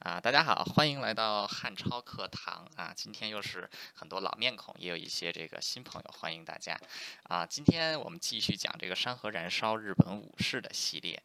啊，大家好，欢迎来到汉超课堂啊！今天又是很多老面孔，也有一些这个新朋友，欢迎大家啊！今天我们继续讲这个山河燃烧日本武士的系列，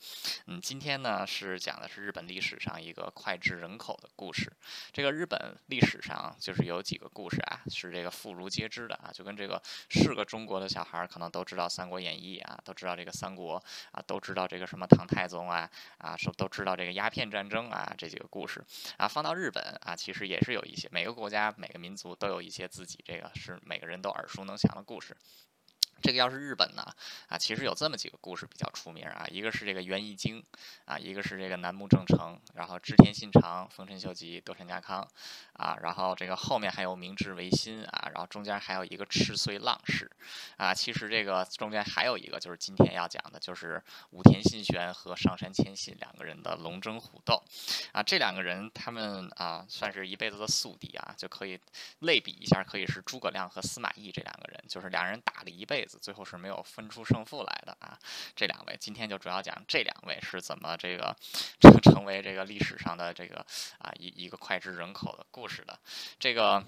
嗯，今天呢是讲的是日本历史上一个脍炙人口的故事。这个日本历史上就是有几个故事啊，是这个妇孺皆知的啊，就跟这个是个中国的小孩儿可能都知道《三国演义》啊，都知道这个三国啊，都知道这个什么唐太宗啊啊，说都知道这个鸦片战争啊这几个故事。啊，放到日本啊，其实也是有一些，每个国家、每个民族都有一些自己这个是每个人都耳熟能详的故事。这个要是日本呢，啊，其实有这么几个故事比较出名啊，一个是这个源义经，啊，一个是这个楠木正成，然后织田信长、丰臣秀吉、德川家康，啊，然后这个后面还有明治维新啊，然后中间还有一个赤穗浪士，啊，其实这个中间还有一个就是今天要讲的，就是武田信玄和上杉谦信两个人的龙争虎斗，啊，这两个人他们啊算是一辈子的宿敌啊，就可以类比一下，可以是诸葛亮和司马懿这两个人，就是两人打了一辈子。最后是没有分出胜负来的啊！这两位今天就主要讲这两位是怎么这个成成为这个历史上的这个啊一一个脍炙人口的故事的这个。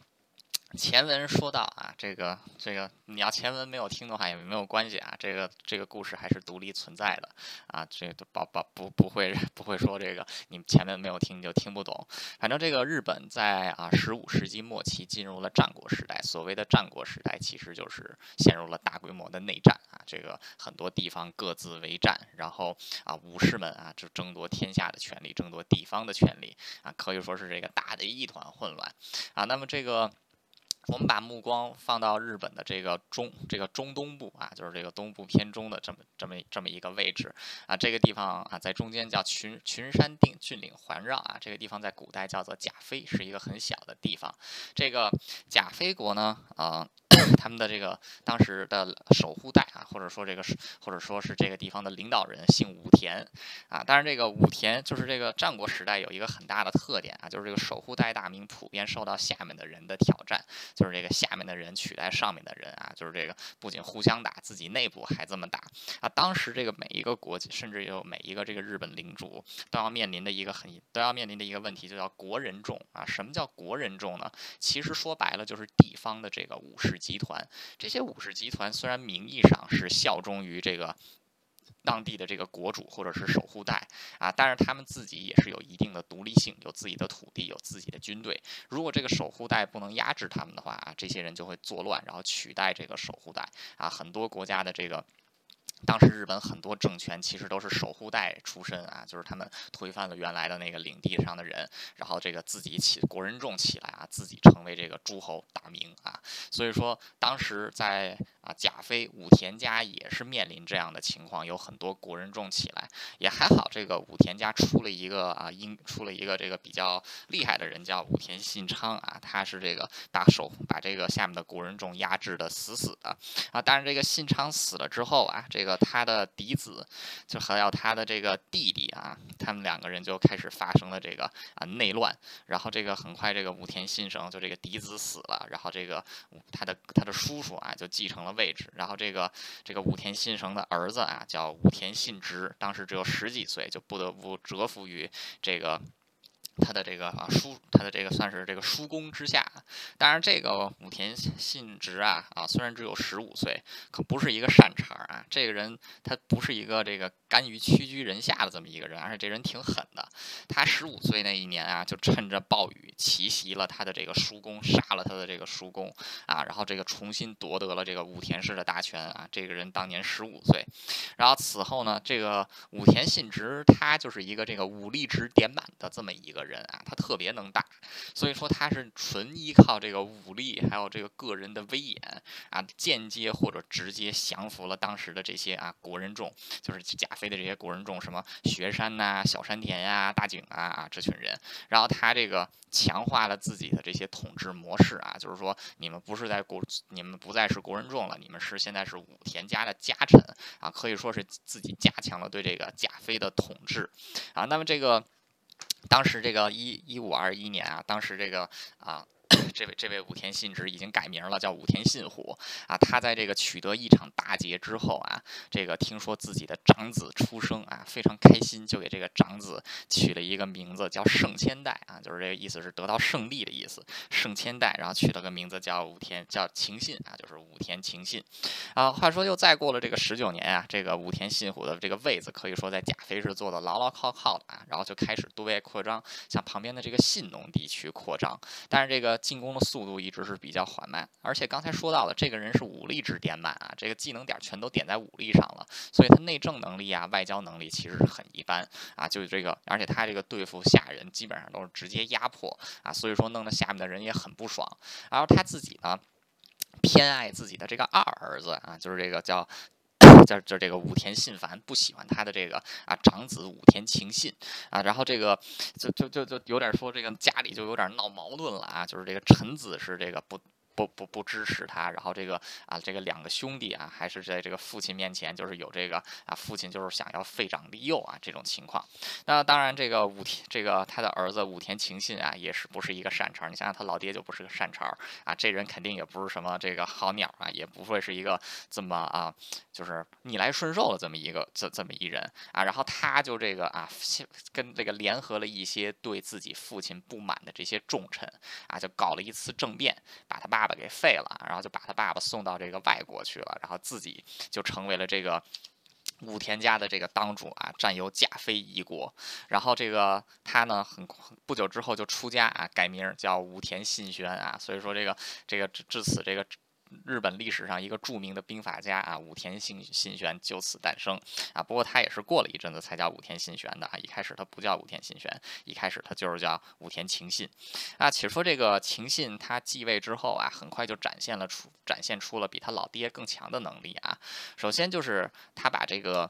前文说到啊，这个这个你要前文没有听的话也没有关系啊，这个这个故事还是独立存在的啊，这个不不不不会不会说这个你前面没有听就听不懂。反正这个日本在啊十五世纪末期进入了战国时代，所谓的战国时代其实就是陷入了大规模的内战啊，这个很多地方各自为战，然后啊武士们啊就争夺天下的权利，争夺地方的权利啊，可以说是这个打得一团混乱啊。那么这个。我们把目光放到日本的这个中这个中东部啊，就是这个东部偏中的这么这么这么一个位置啊，这个地方啊在中间叫群群山定峻岭环绕啊，这个地方在古代叫做甲非，是一个很小的地方。这个甲非国呢，啊。他们的这个当时的守护代啊，或者说这个或者说是这个地方的领导人姓武田啊。当然，这个武田就是这个战国时代有一个很大的特点啊，就是这个守护代大名普遍受到下面的人的挑战，就是这个下面的人取代上面的人啊，就是这个不仅互相打，自己内部还这么打啊。当时这个每一个国家，甚至有每一个这个日本领主都要面临的一个很都要面临的一个问题，就叫国人众啊。什么叫国人众呢？其实说白了就是地方的这个武士。集团这些武士集团虽然名义上是效忠于这个当地的这个国主或者是守护代啊，但是他们自己也是有一定的独立性，有自己的土地，有自己的军队。如果这个守护代不能压制他们的话啊，这些人就会作乱，然后取代这个守护代啊。很多国家的这个。当时日本很多政权其实都是守护代出身啊，就是他们推翻了原来的那个领地上的人，然后这个自己起国人众起来啊，自己成为这个诸侯大名啊。所以说当时在啊甲非武田家也是面临这样的情况，有很多国人众起来，也还好这个武田家出了一个啊英出了一个这个比较厉害的人叫武田信昌啊，他是这个把手把这个下面的国人众压制的死死的啊。但是这个信昌死了之后啊，这个。个他的嫡子，就还有他的这个弟弟啊，他们两个人就开始发生了这个啊内乱，然后这个很快这个武田信生就这个嫡子死了，然后这个他的他的叔叔啊就继承了位置，然后这个这个武田信成的儿子啊叫武田信直，当时只有十几岁，就不得不折服于这个。他的这个啊叔，他的这个算是这个叔公之下，当然这个武田信直啊啊，虽然只有十五岁，可不是一个善茬啊。这个人他不是一个这个甘于屈居人下的这么一个人，而且这人挺狠的。他十五岁那一年啊，就趁着暴雨奇袭了他的这个叔公，杀了他的这个叔公啊，然后这个重新夺得了这个武田氏的大权啊。这个人当年十五岁，然后此后呢，这个武田信直他就是一个这个武力值点满的这么一个。人人啊，他特别能打，所以说他是纯依靠这个武力，还有这个个人的威严啊，间接或者直接降服了当时的这些啊国人众，就是贾飞的这些国人众，什么雪山呐、小山田呀、大井啊啊这群人，然后他这个强化了自己的这些统治模式啊，就是说你们不是在国，你们不再是国人众了，你们是现在是武田家的家臣啊，可以说是自己加强了对这个贾飞的统治啊，那么这个。当时这个一一五二一年啊，当时这个啊。这位这位武田信直已经改名了，叫武田信虎啊。他在这个取得一场大捷之后啊，这个听说自己的长子出生啊，非常开心，就给这个长子取了一个名字叫胜千代啊，就是这个意思是得到胜利的意思，胜千代，然后取了个名字叫武田，叫晴信啊，就是武田晴信啊。话说又再过了这个十九年啊，这个武田信虎的这个位子可以说在甲斐是坐的牢牢靠靠的啊，然后就开始对外扩张，向旁边的这个信浓地区扩张，但是这个进攻的速度一直是比较缓慢，而且刚才说到了，这个人是武力值点满啊，这个技能点全都点在武力上了，所以他内政能力啊、外交能力其实是很一般啊，就是这个，而且他这个对付下人基本上都是直接压迫啊，所以说弄得下面的人也很不爽，然后他自己呢偏爱自己的这个二儿子啊，就是这个叫。就就这个武田信繁不喜欢他的这个啊长子武田晴信啊，然后这个就就就就有点说这个家里就有点闹矛盾了啊，就是这个臣子是这个不。不不不支持他，然后这个啊，这个两个兄弟啊，还是在这个父亲面前，就是有这个啊，父亲就是想要废长立幼啊这种情况。那当然，这个武田这个他的儿子武田晴信啊，也是不是一个善茬。你想想，他老爹就不是个善茬啊，这人肯定也不是什么这个好鸟啊，也不会是一个这么啊，就是逆来顺受的这么一个这这么一人啊。然后他就这个啊，跟这个联合了一些对自己父亲不满的这些重臣啊，就搞了一次政变，把他爸。给废了，然后就把他爸爸送到这个外国去了，然后自己就成为了这个武田家的这个当主啊，占有甲斐一国。然后这个他呢，很不久之后就出家啊，改名叫武田信玄啊。所以说这个这个至此这个。日本历史上一个著名的兵法家啊，武田信信玄就此诞生啊。不过他也是过了一阵子才叫武田信玄的啊。一开始他不叫武田信玄，一开始他就是叫武田晴信啊。且说这个晴信他继位之后啊，很快就展现了出展现出了比他老爹更强的能力啊。首先就是他把这个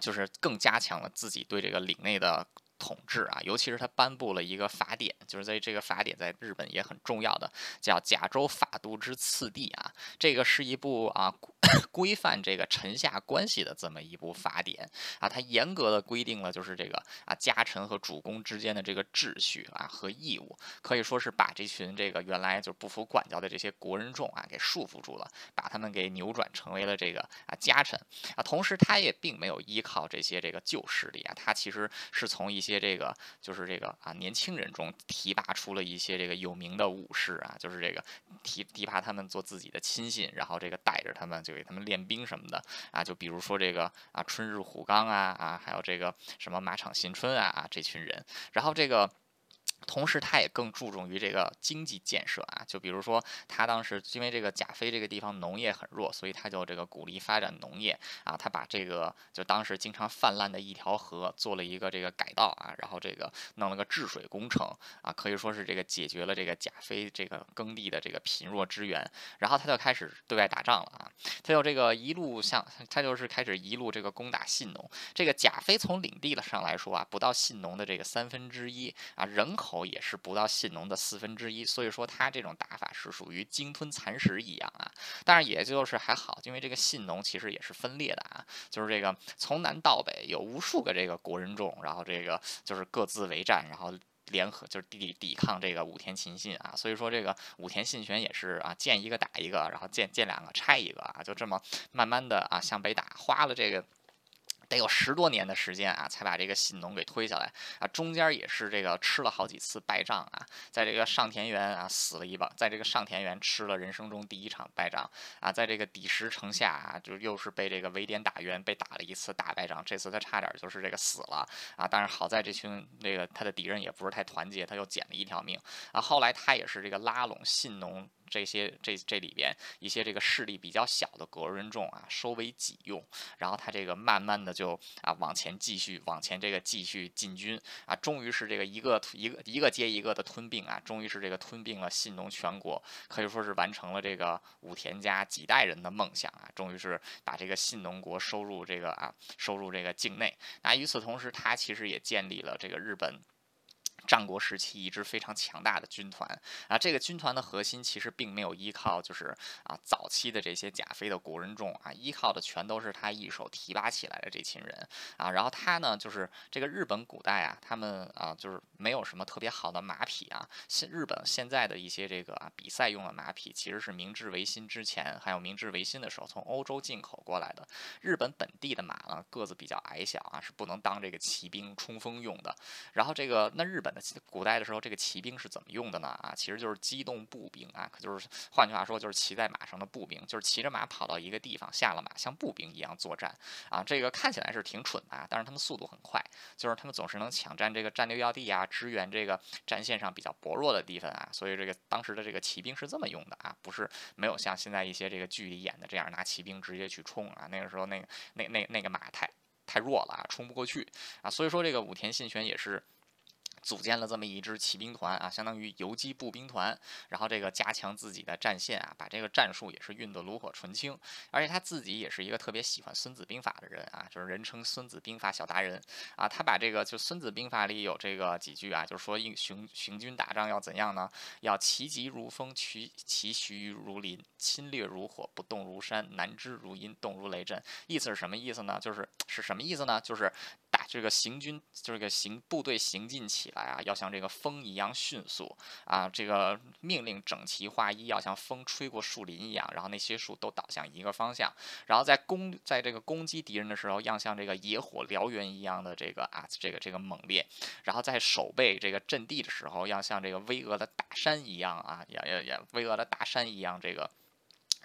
就是更加强了自己对这个领内的。统治啊，尤其是他颁布了一个法典，就是在这个法典在日本也很重要的，叫《甲州法度之次第》啊，这个是一部啊。规范这个臣下关系的这么一部法典啊，它严格的规定了就是这个啊家臣和主公之间的这个秩序啊和义务，可以说是把这群这个原来就不服管教的这些国人众啊给束缚住了，把他们给扭转成为了这个啊家臣啊。同时，他也并没有依靠这些这个旧势力啊，他其实是从一些这个就是这个啊年轻人中提拔出了一些这个有名的武士啊，就是这个提提拔他们做自己的亲信，然后这个带着他们就。给他们练兵什么的啊，就比如说这个啊春日虎刚啊啊，还有这个什么马场新春啊啊这群人，然后这个。同时，他也更注重于这个经济建设啊，就比如说，他当时因为这个甲非这个地方农业很弱，所以他就这个鼓励发展农业啊，他把这个就当时经常泛滥的一条河做了一个这个改道啊，然后这个弄了个治水工程啊，可以说是这个解决了这个甲非这个耕地的这个贫弱之源，然后他就开始对外打仗了啊，他就这个一路向他就是开始一路这个攻打信农，这个甲非从领地的上来说啊，不到信农的这个三分之一啊，人口。也是不到信浓的四分之一，所以说他这种打法是属于鲸吞蚕食一样啊。但是也就是还好，因为这个信浓其实也是分裂的啊，就是这个从南到北有无数个这个国人众，然后这个就是各自为战，然后联合就是抵抵抗这个武田秦信啊。所以说这个武田信玄也是啊，见一个打一个，然后见见两个拆一个啊，就这么慢慢的啊向北打，花了这个。得有十多年的时间啊，才把这个信浓给推下来。啊，中间也是这个吃了好几次败仗啊，在这个上田园啊死了一把，在这个上田园吃了人生中第一场败仗。啊，在这个底石城下啊，就又是被这个围点打援，被打了一次大败仗，这次他差点就是这个死了。啊，但是好在这群这个他的敌人也不是太团结，他又捡了一条命。啊，后来他也是这个拉拢信浓。这些这这里边一些这个势力比较小的国人众啊，收为己用，然后他这个慢慢的就啊往前继续往前这个继续进军啊，终于是这个一个一个一个接一个的吞并啊，终于是这个吞并了信浓全国，可以说是完成了这个武田家几代人的梦想啊，终于是把这个信浓国收入这个啊收入这个境内。那与此同时，他其实也建立了这个日本。战国时期一支非常强大的军团啊，这个军团的核心其实并没有依靠，就是啊早期的这些甲飞的国人众啊，依靠的全都是他一手提拔起来的这群人啊。然后他呢，就是这个日本古代啊，他们啊就是没有什么特别好的马匹啊。现日本现在的一些这个啊比赛用的马匹，其实是明治维新之前，还有明治维新的时候从欧洲进口过来的。日本本地的马呢，个子比较矮小啊，是不能当这个骑兵冲锋用的。然后这个那日本的古代的时候，这个骑兵是怎么用的呢？啊，其实就是机动步兵啊，可就是换句话说，就是骑在马上的步兵，就是骑着马跑到一个地方，下了马像步兵一样作战啊。这个看起来是挺蠢的啊，但是他们速度很快，就是他们总是能抢占这个战略要地啊，支援这个战线上比较薄弱的地方啊。所以这个当时的这个骑兵是这么用的啊，不是没有像现在一些这个剧里演的这样拿骑兵直接去冲啊。那个时候那个那那那个马太太弱了啊，冲不过去啊。所以说这个武田信玄也是。组建了这么一支骑兵团啊，相当于游击步兵团，然后这个加强自己的战线啊，把这个战术也是运得炉火纯青。而且他自己也是一个特别喜欢《孙子兵法》的人啊，就是人称《孙子兵法小达人》啊。他把这个就《孙子兵法》里有这个几句啊，就是说应行行军打仗要怎样呢？要骑疾如风，骑骑徐如林，侵略如火，不动如山，难之如阴，动如雷震。意思是什么意思呢？就是是什么意思呢？就是打这个行军，就是个行部队行进起。来啊，要像这个风一样迅速啊！这个命令整齐划一，要像风吹过树林一样，然后那些树都倒向一个方向。然后在攻在这个攻击敌人的时候，要像这个野火燎原一样的这个啊，这个这个猛烈。然后在守备这个阵地的时候，要像这个巍峨的大山一样啊，也也也巍峨的大山一样这个。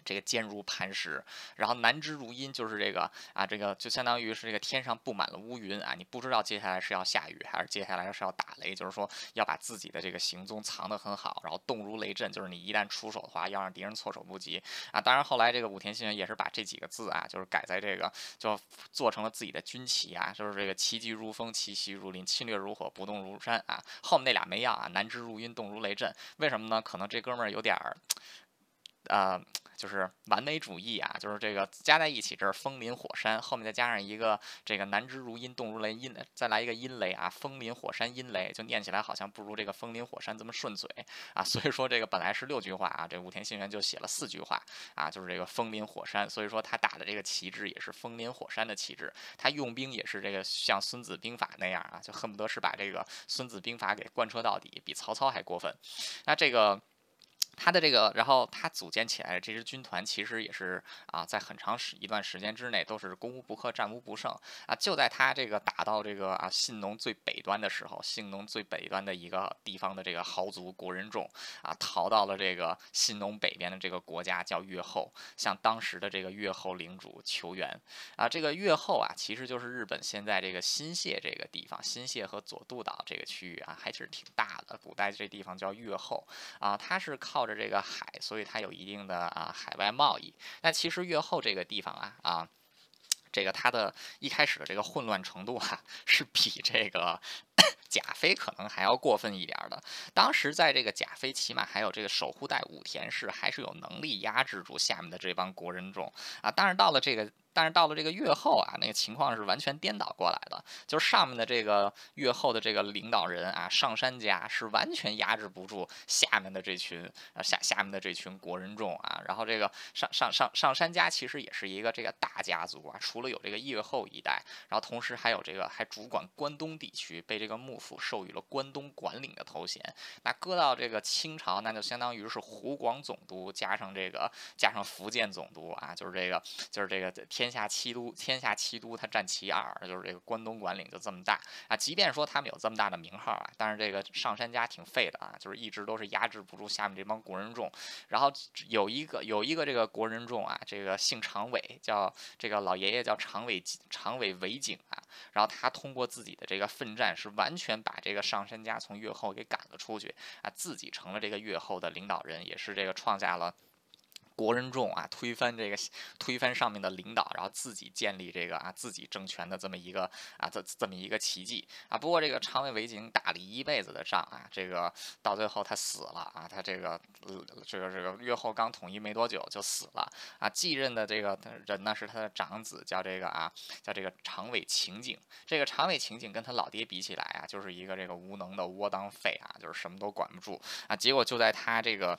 这个坚如磐石，然后难之如阴，就是这个啊，这个就相当于是这个天上布满了乌云啊，你不知道接下来是要下雨还是接下来是要打雷，就是说要把自己的这个行踪藏得很好，然后动如雷震，就是你一旦出手的话，要让敌人措手不及啊。当然后来这个武田信玄也是把这几个字啊，就是改在这个就做成了自己的军旗啊，就是这个骑疾如风，气息如林，侵略如火，不动如山啊。后面那俩没要啊，难之如阴，动如雷震，为什么呢？可能这哥们儿有点儿。呃，就是完美主义啊，就是这个加在一起，这是风林火山，后面再加上一个这个南之如阴，动如雷，阴再来一个阴雷啊，风林火山阴雷，就念起来好像不如这个风林火山这么顺嘴啊。所以说这个本来是六句话啊，这武田信玄就写了四句话啊，就是这个风林火山。所以说他打的这个旗帜也是风林火山的旗帜，他用兵也是这个像孙子兵法那样啊，就恨不得是把这个孙子兵法给贯彻到底，比曹操还过分。那这个。他的这个，然后他组建起来的这支军团，其实也是啊，在很长时一段时间之内都是攻无不克、战无不胜啊。就在他这个打到这个啊信农最北端的时候，信农最北端的一个地方的这个豪族国人众啊，逃到了这个信农北边的这个国家叫越后，向当时的这个越后领主求援啊。这个越后啊，其实就是日本现在这个新泻这个地方，新泻和佐渡岛这个区域啊，还是挺大的。古代这地方叫越后啊，它是靠。靠着这个海，所以它有一定的啊海外贸易。但其实越后这个地方啊啊，这个它的一开始的这个混乱程度啊，是比这个 贾飞可能还要过分一点的。当时在这个贾飞，起码还有这个守护带武田氏，还是有能力压制住下面的这帮国人众啊。但是到了这个。但是到了这个越后啊，那个情况是完全颠倒过来的，就是上面的这个越后的这个领导人啊，上山家是完全压制不住下面的这群啊下下面的这群国人众啊。然后这个上上上上山家其实也是一个这个大家族啊，除了有这个越后一代，然后同时还有这个还主管关东地区，被这个幕府授予了关东管领的头衔。那搁到这个清朝，那就相当于是湖广总督加上这个加上福建总督啊，就是这个就是这个。天下七都，天下七都，他占其二，就是这个关东管领就这么大啊。即便说他们有这么大的名号啊，但是这个上山家挺废的啊，就是一直都是压制不住下面这帮国人众。然后有一个有一个这个国人众啊，这个姓常伟，叫这个老爷爷叫常伟常伟伟景啊。然后他通过自己的这个奋战，是完全把这个上山家从越后给赶了出去啊，自己成了这个越后的领导人，也是这个创下了。国人众啊，推翻这个，推翻上面的领导，然后自己建立这个啊自己政权的这么一个啊这这么一个奇迹啊。不过这个长尾维景打了一辈子的仗啊，这个到最后他死了啊，他这个这个这个越后刚统一没多久就死了啊。继任的这个人呢是他的长子，叫这个啊叫这个长尾晴景。这个长尾晴景跟他老爹比起来啊，就是一个这个无能的窝囊废啊，就是什么都管不住啊。结果就在他这个。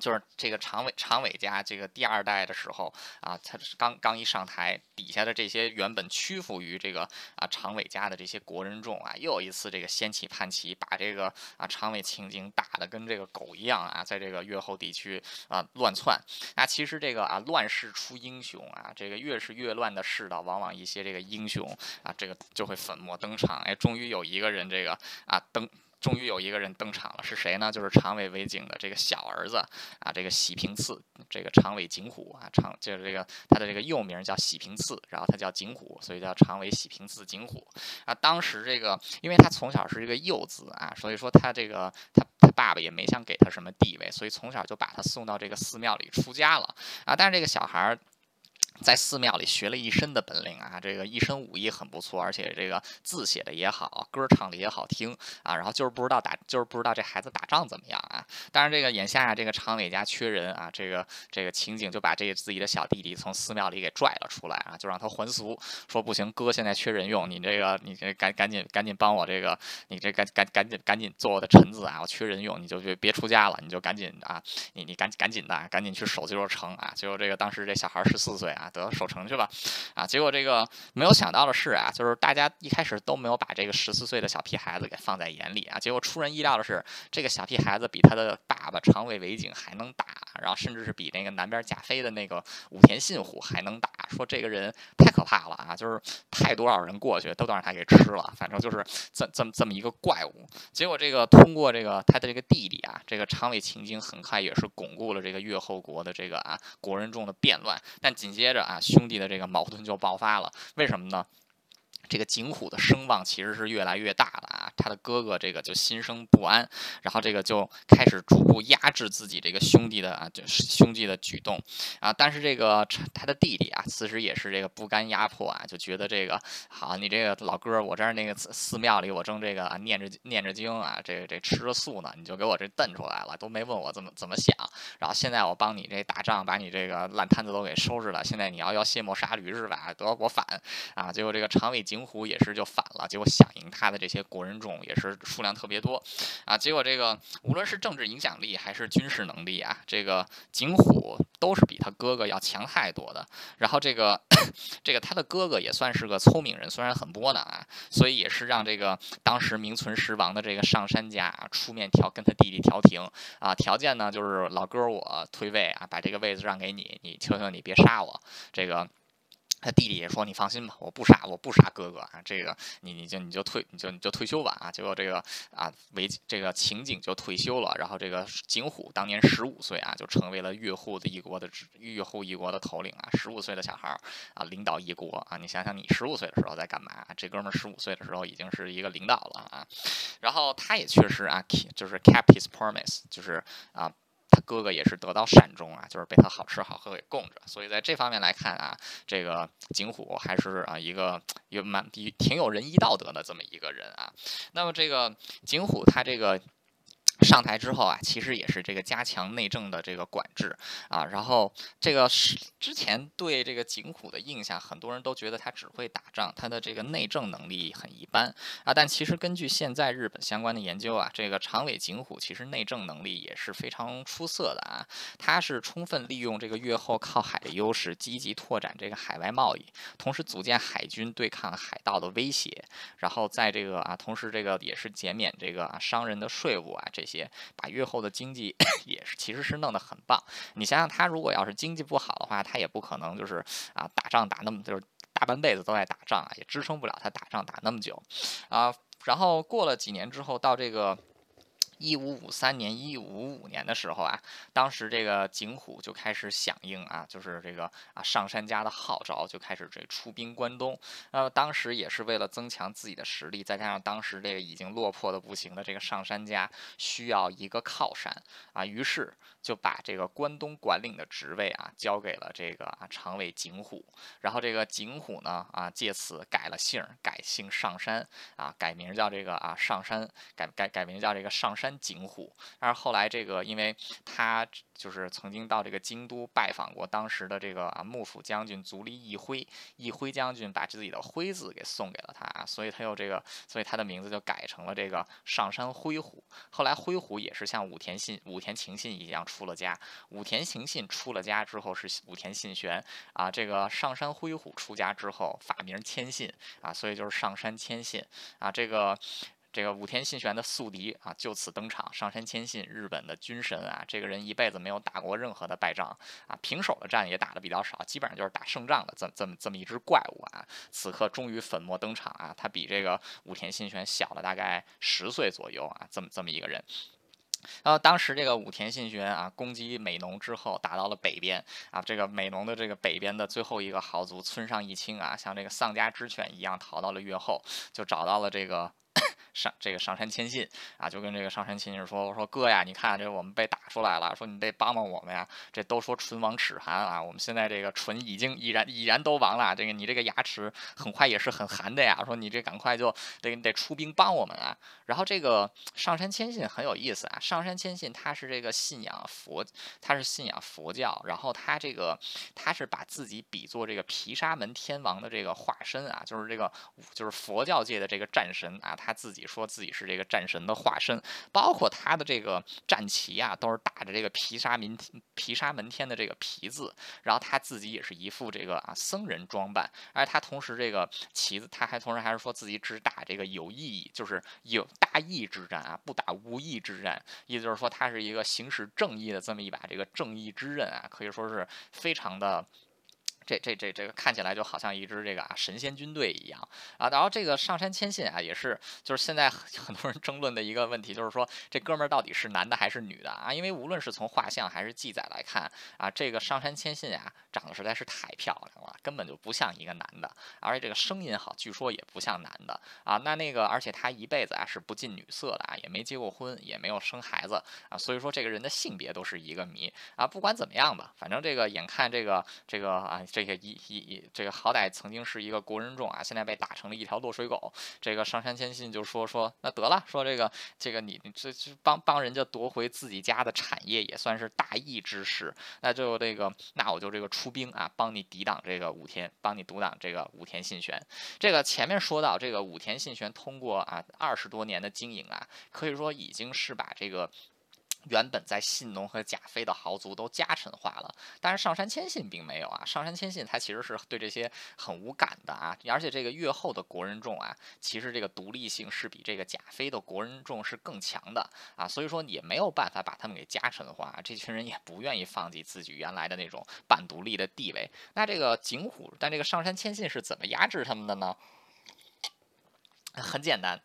就是这个常伟常伟家这个第二代的时候啊，他刚刚一上台，底下的这些原本屈服于这个啊常伟家的这些国人众啊，又一次这个掀起叛旗，把这个啊常伟情景打得跟这个狗一样啊，在这个越后地区啊乱窜。那其实这个啊乱世出英雄啊，这个越是越乱的世道，往往一些这个英雄啊，这个就会粉墨登场。哎，终于有一个人这个啊登。终于有一个人登场了，是谁呢？就是长尾为景的这个小儿子啊，这个喜平次，这个长尾景虎啊，长就是这个他的这个幼名叫喜平次，然后他叫景虎，所以叫长尾喜平次景虎啊。当时这个，因为他从小是一个幼子。啊，所以说他这个他他爸爸也没想给他什么地位，所以从小就把他送到这个寺庙里出家了啊。但是这个小孩儿。在寺庙里学了一身的本领啊，这个一身武艺很不错，而且这个字写的也好，歌唱的也好听啊。然后就是不知道打，就是不知道这孩子打仗怎么样啊。当然，这个眼下这个常伟家缺人啊，这个这个情景就把这个自己的小弟弟从寺庙里给拽了出来啊，就让他还俗，说不行，哥现在缺人用，你这个你这赶赶紧赶紧帮我这个，你这赶赶赶紧赶紧做我的臣子啊，我缺人用，你就别别出家了，你就赶紧啊，你你赶赶紧的，赶紧去守这座城啊。结果这个当时这小孩十四岁啊。啊得守城去吧，啊！结果这个没有想到的是啊，就是大家一开始都没有把这个十四岁的小屁孩子给放在眼里啊。结果出人意料的是，这个小屁孩子比他的爸爸长尾尾景还能打，然后甚至是比那个南边贾飞的那个武田信虎还能打。说这个人太可怕了啊，就是派多少人过去都让他给吃了，反正就是这这么这么一个怪物。结果这个通过这个他的这个弟弟啊，这个长尾晴经很快也是巩固了这个越后国的这个啊国人众的变乱，但紧接接着。啊，兄弟的这个矛盾就爆发了，为什么呢？这个景虎的声望其实是越来越大的啊，他的哥哥这个就心生不安，然后这个就开始逐步压制自己这个兄弟的啊，就是兄弟的举动啊。但是这个他的弟弟啊，此时也是这个不甘压迫啊，就觉得这个好，你这个老哥，我这儿那个寺庙里我正这个啊念着念着经啊，这个这吃着素呢，你就给我这瞪出来了，都没问我怎么怎么想。然后现在我帮你这打仗，把你这个烂摊子都给收拾了，现在你要要卸磨杀驴是吧？得我反啊！结果这个长尾。景虎也是就反了，结果响应他的这些国人众也是数量特别多啊。结果这个无论是政治影响力还是军事能力啊，这个景虎都是比他哥哥要强太多的。然后这个 这个他的哥哥也算是个聪明人，虽然很窝囊啊，所以也是让这个当时名存实亡的这个上山家出面调跟他弟弟调停啊。条件呢就是老哥我退位啊，把这个位子让给你，你求求你别杀我这个。他弟弟也说：“你放心吧，我不杀，我不杀哥哥啊！这个你你就你就退你就你就退休吧啊！结果这个啊为这个情景就退休了，然后这个景虎当年十五岁啊，就成为了越后的一国的越后一国的头领啊！十五岁的小孩啊，领导一国啊！你想想，你十五岁的时候在干嘛？这哥们儿十五岁的时候已经是一个领导了啊！然后他也确实啊，就是 kept his promise，就是啊。”哥哥也是得到善终啊，就是被他好吃好喝给供着，所以在这方面来看啊，这个景虎还是啊一个有蛮挺有仁义道德的这么一个人啊。那么这个景虎他这个。上台之后啊，其实也是这个加强内政的这个管制啊，然后这个是之前对这个景虎的印象，很多人都觉得他只会打仗，他的这个内政能力很一般啊。但其实根据现在日本相关的研究啊，这个长尾景虎其实内政能力也是非常出色的啊。他是充分利用这个越后靠海的优势，积极拓展这个海外贸易，同时组建海军对抗海盗的威胁，然后在这个啊，同时这个也是减免这个啊商人的税务啊这这。些把越后的经济 也是其实是弄得很棒。你想想，他如果要是经济不好的话，他也不可能就是啊打仗打那么就是大半辈子都在打仗啊，也支撑不了他打仗打那么久啊。然后过了几年之后，到这个。一五五三年、一五五五年的时候啊，当时这个景虎就开始响应啊，就是这个啊上山家的号召，就开始这出兵关东。那么当时也是为了增强自己的实力，再加上当时这个已经落魄的不行的这个上山家需要一个靠山啊，于是就把这个关东管领的职位啊交给了这个啊常委景虎。然后这个景虎呢啊借此改了姓，改姓上山啊，改名叫这个啊上山，改改改名叫这个上山。景虎。但是后来这个，因为他就是曾经到这个京都拜访过当时的这个啊幕府将军足利义辉，义辉将军把自己的辉字给送给了他啊，所以他又这个，所以他的名字就改成了这个上山辉虎。后来辉虎也是像武田信、武田晴信一样出了家。武田晴信出了家之后是武田信玄啊，这个上山辉虎出家之后法名谦信啊，所以就是上山谦信啊，这个。这个武田信玄的宿敌啊，就此登场。上山谦信，日本的军神啊，这个人一辈子没有打过任何的败仗啊，平手的战也打的比较少，基本上就是打胜仗的这么这么这么一只怪物啊。此刻终于粉墨登场啊，他比这个武田信玄小了大概十岁左右啊，这么这么一个人。然后当时这个武田信玄啊，攻击美浓之后，打到了北边啊，这个美浓的这个北边的最后一个豪族村上一清啊，像这个丧家之犬一样逃到了越后，就找到了这个。上这个上山谦信啊，就跟这个上山谦信说：“我说哥呀，你看这我们被打出来了，说你得帮帮我们呀。这都说唇亡齿寒啊，我们现在这个唇已经已然已然都亡了。这个你这个牙齿很快也是很寒的呀。说你这赶快就得得出兵帮我们啊。然后这个上山谦信很有意思啊，上山谦信他是这个信仰佛，他是信仰佛教，然后他这个他是把自己比作这个毗沙门天王的这个化身啊，就是这个就是佛教界的这个战神啊，他自己。说自己是这个战神的化身，包括他的这个战旗啊，都是打着这个皮沙门皮沙门天的这个皮字，然后他自己也是一副这个啊僧人装扮，而他同时这个旗子，他还同时还是说自己只打这个有意义，就是有大义之战啊，不打无义之战，意思就是说他是一个行使正义的这么一把这个正义之刃啊，可以说是非常的。这这这这个看起来就好像一支这个啊神仙军队一样啊，然后这个上山谦信啊也是，就是现在 很多人争论的一个问题，就是说这哥们儿到底是男的还是女的啊？因为无论是从画像还是记载来看啊，这个上山谦信啊长得实在是太漂亮了，根本就不像一个男的，而且这个声音好，据说也不像男的啊。那那个而且他一辈子啊是不近女色的啊，也没结过婚，也没有生孩子啊，所以说这个人的性别都是一个谜啊。不管怎么样吧，反正这个眼看这个这个啊这。这个一一一，这个好歹曾经是一个国人众啊，现在被打成了一条落水狗。这个上山谦信就说说，那得了，说这个这个你这这帮帮人家夺回自己家的产业，也算是大义之事。那就这个，那我就这个出兵啊，帮你抵挡这个武田，帮你独挡这个武田信玄。这个前面说到，这个武田信玄通过啊二十多年的经营啊，可以说已经是把这个。原本在信浓和甲斐的豪族都家臣化了，但是上山谦信并没有啊。上山谦信他其实是对这些很无感的啊，而且这个越后的国人众啊，其实这个独立性是比这个甲斐的国人众是更强的啊，所以说也没有办法把他们给家臣化。这群人也不愿意放弃自己原来的那种半独立的地位。那这个景虎，但这个上山谦信是怎么压制他们的呢？很简单，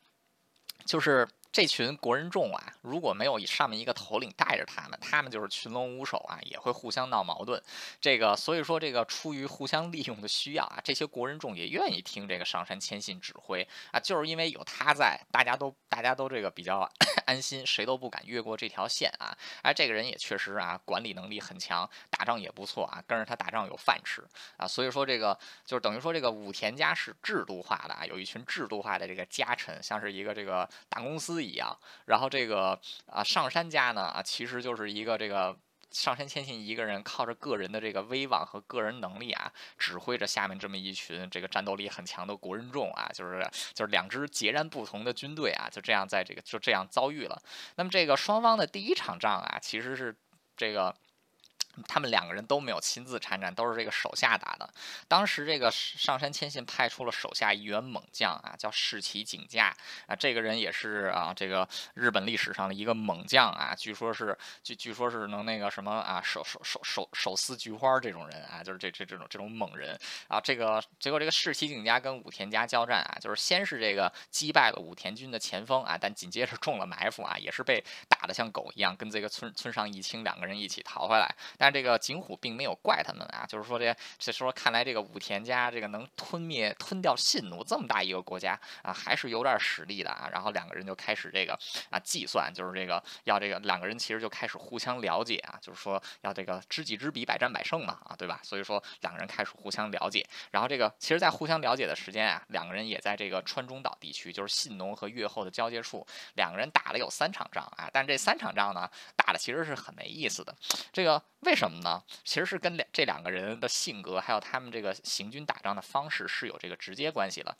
就是。这群国人众啊，如果没有上面一个头领带着他们，他们就是群龙无首啊，也会互相闹矛盾。这个，所以说这个出于互相利用的需要啊，这些国人众也愿意听这个上山谦信指挥啊，就是因为有他在，大家都大家都这个比较 安心，谁都不敢越过这条线啊。而这个人也确实啊，管理能力很强，打仗也不错啊，跟着他打仗有饭吃啊。所以说这个就是等于说这个武田家是制度化的啊，有一群制度化的这个家臣，像是一个这个大公司。一样，然后这个啊上山家呢啊，其实就是一个这个上山千信一个人靠着个人的这个威望和个人能力啊，指挥着下面这么一群这个战斗力很强的国人众啊，就是就是两支截然不同的军队啊，就这样在这个就这样遭遇了。那么这个双方的第一场仗啊，其实是这个。他们两个人都没有亲自参战，都是这个手下打的。当时这个上山谦信派出了手下一员猛将啊，叫世崎景家啊，这个人也是啊，这个日本历史上的一个猛将啊，据说是据据说是能那个什么啊，手手手手手撕菊花这种人啊，就是这这这种这种猛人啊。这个结果这个世崎景家跟武田家交战啊，就是先是这个击败了武田军的前锋啊，但紧接着中了埋伏啊，也是被打得像狗一样，跟这个村村上义清两个人一起逃回来。但这个景虎并没有怪他们啊，就是说这这说看来这个武田家这个能吞灭吞掉信奴这么大一个国家啊，还是有点实力的啊。然后两个人就开始这个啊计算，就是这个要这个两个人其实就开始互相了解啊，就是说要这个知己知彼，百战百胜嘛啊，对吧？所以说两个人开始互相了解。然后这个其实，在互相了解的时间啊，两个人也在这个川中岛地区，就是信浓和越后的交界处，两个人打了有三场仗啊。但这三场仗呢，打的其实是很没意思的。这个为什么呢？其实是跟这两个人的性格，还有他们这个行军打仗的方式是有这个直接关系的。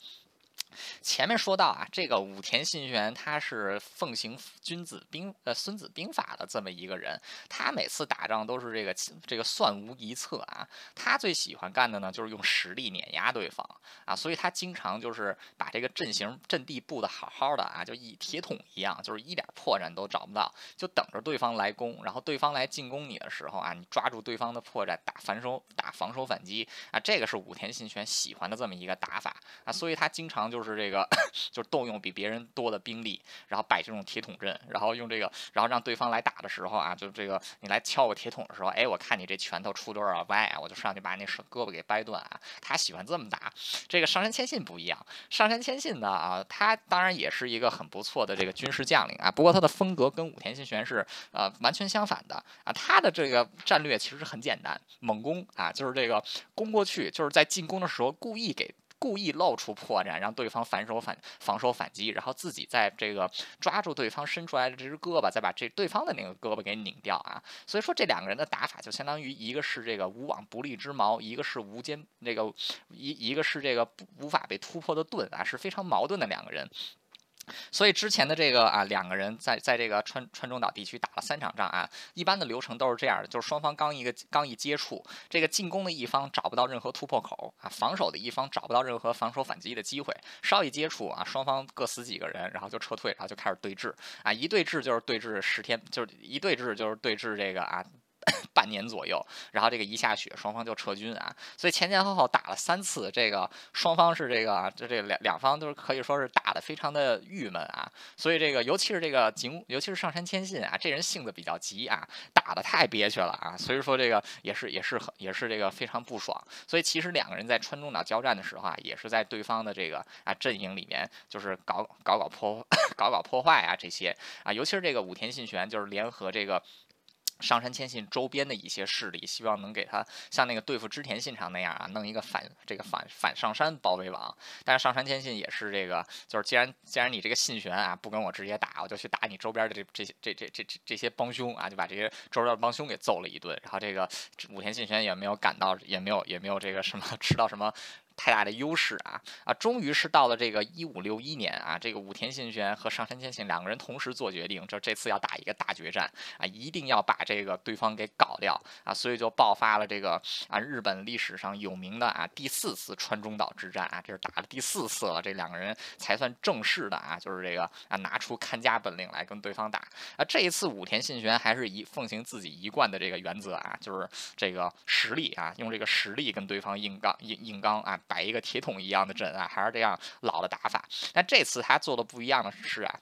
前面说到啊，这个武田信玄他是奉行君子兵呃孙子兵法的这么一个人，他每次打仗都是这个这个算无一策啊。他最喜欢干的呢就是用实力碾压对方啊，所以他经常就是把这个阵型阵地布的好好的啊，就以铁桶一样，就是一点破绽都找不到，就等着对方来攻。然后对方来进攻你的时候啊，你抓住对方的破绽打反手打防守反击啊，这个是武田信玄喜欢的这么一个打法啊，所以他经常就是。这个，就是动用比别人多的兵力，然后摆这种铁桶阵，然后用这个，然后让对方来打的时候啊，就这个你来敲我铁桶的时候，哎，我看你这拳头出多少歪啊，我就上去把你手胳膊给掰断啊。他喜欢这么打。这个上山谦信不一样，上山谦信呢啊，他当然也是一个很不错的这个军事将领啊，不过他的风格跟武田信玄是呃完全相反的啊。他的这个战略其实很简单，猛攻啊，就是这个攻过去，就是在进攻的时候故意给。故意露出破绽，让对方反手反防守反击，然后自己在这个抓住对方伸出来的这只胳膊，再把这对方的那个胳膊给拧掉啊！所以说这两个人的打法就相当于一个是这个无往不利之矛，一个是无坚那个一一个是这个无法被突破的盾啊，是非常矛盾的两个人。所以之前的这个啊，两个人在在这个川川中岛地区打了三场仗啊，一般的流程都是这样的，就是双方刚一个刚一接触，这个进攻的一方找不到任何突破口啊，防守的一方找不到任何防守反击的机会，稍一接触啊，双方各死几个人，然后就撤退，然后就开始对峙啊，一对峙就是对峙十天，就是一对峙就是对峙这个啊。半年左右，然后这个一下雪，双方就撤军啊。所以前前后后打了三次，这个双方是这个，就这两两方都是可以说是打的非常的郁闷啊。所以这个，尤其是这个景，尤其是上山谦信啊，这人性子比较急啊，打的太憋屈了啊。所以说这个也是也是很也是这个非常不爽。所以其实两个人在川中岛交战的时候啊，也是在对方的这个啊阵营里面，就是搞搞搞破 搞搞破坏啊这些啊，尤其是这个武田信玄，就是联合这个。上山谦信周边的一些势力，希望能给他像那个对付织田信长那样啊，弄一个反这个反反上山包围网。但是上山谦信也是这个，就是既然既然你这个信玄啊不跟我直接打，我就去打你周边的这这些这这这这这些帮凶啊，就把这些周边的帮凶给揍了一顿。然后这个武田信玄也没有感到，也没有也没有这个什么 吃到什么。太大的优势啊啊！终于是到了这个一五六一年啊，这个武田信玄和上杉谦信两个人同时做决定，这这次要打一个大决战啊，一定要把这个对方给搞掉啊，所以就爆发了这个啊日本历史上有名的啊第四次川中岛之战啊，这是打了第四次了，这两个人才算正式的啊，就是这个啊拿出看家本领来跟对方打啊。这一次武田信玄还是一奉行自己一贯的这个原则啊，就是这个实力啊，用这个实力跟对方硬刚硬硬刚啊。摆一个铁桶一样的阵啊，还是这样老的打法。但这次他做的不一样的是啊。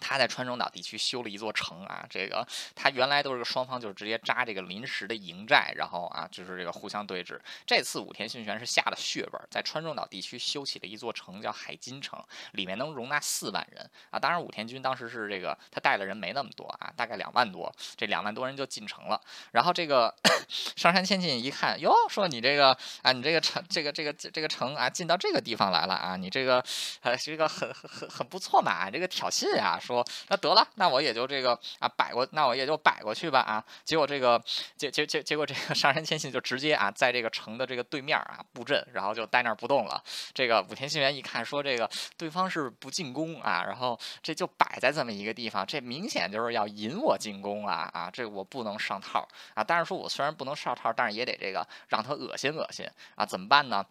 他在川中岛地区修了一座城啊，这个他原来都是双方就是直接扎这个临时的营寨，然后啊就是这个互相对峙。这次武田信玄是下了血本，在川中岛地区修起了一座城，叫海津城，里面能容纳四万人啊。当然武田军当时是这个他带的人没那么多啊，大概两万多，这两万多人就进城了。然后这个上山千信一看，哟，说你这个啊，你这个城，这个这个这个城啊，进到这个地方来了啊，你这个呃是一个很很很很不错嘛，这个挑衅啊。说那得了，那我也就这个啊摆过，那我也就摆过去吧啊。结果这个结结结结果这个上山千信就直接啊在这个城的这个对面啊布阵，然后就待那儿不动了。这个武田信玄一看说这个对方是不进攻啊，然后这就摆在这么一个地方，这明显就是要引我进攻啊啊，这我不能上套啊。但是说我虽然不能上套，但是也得这个让他恶心恶心啊，怎么办呢？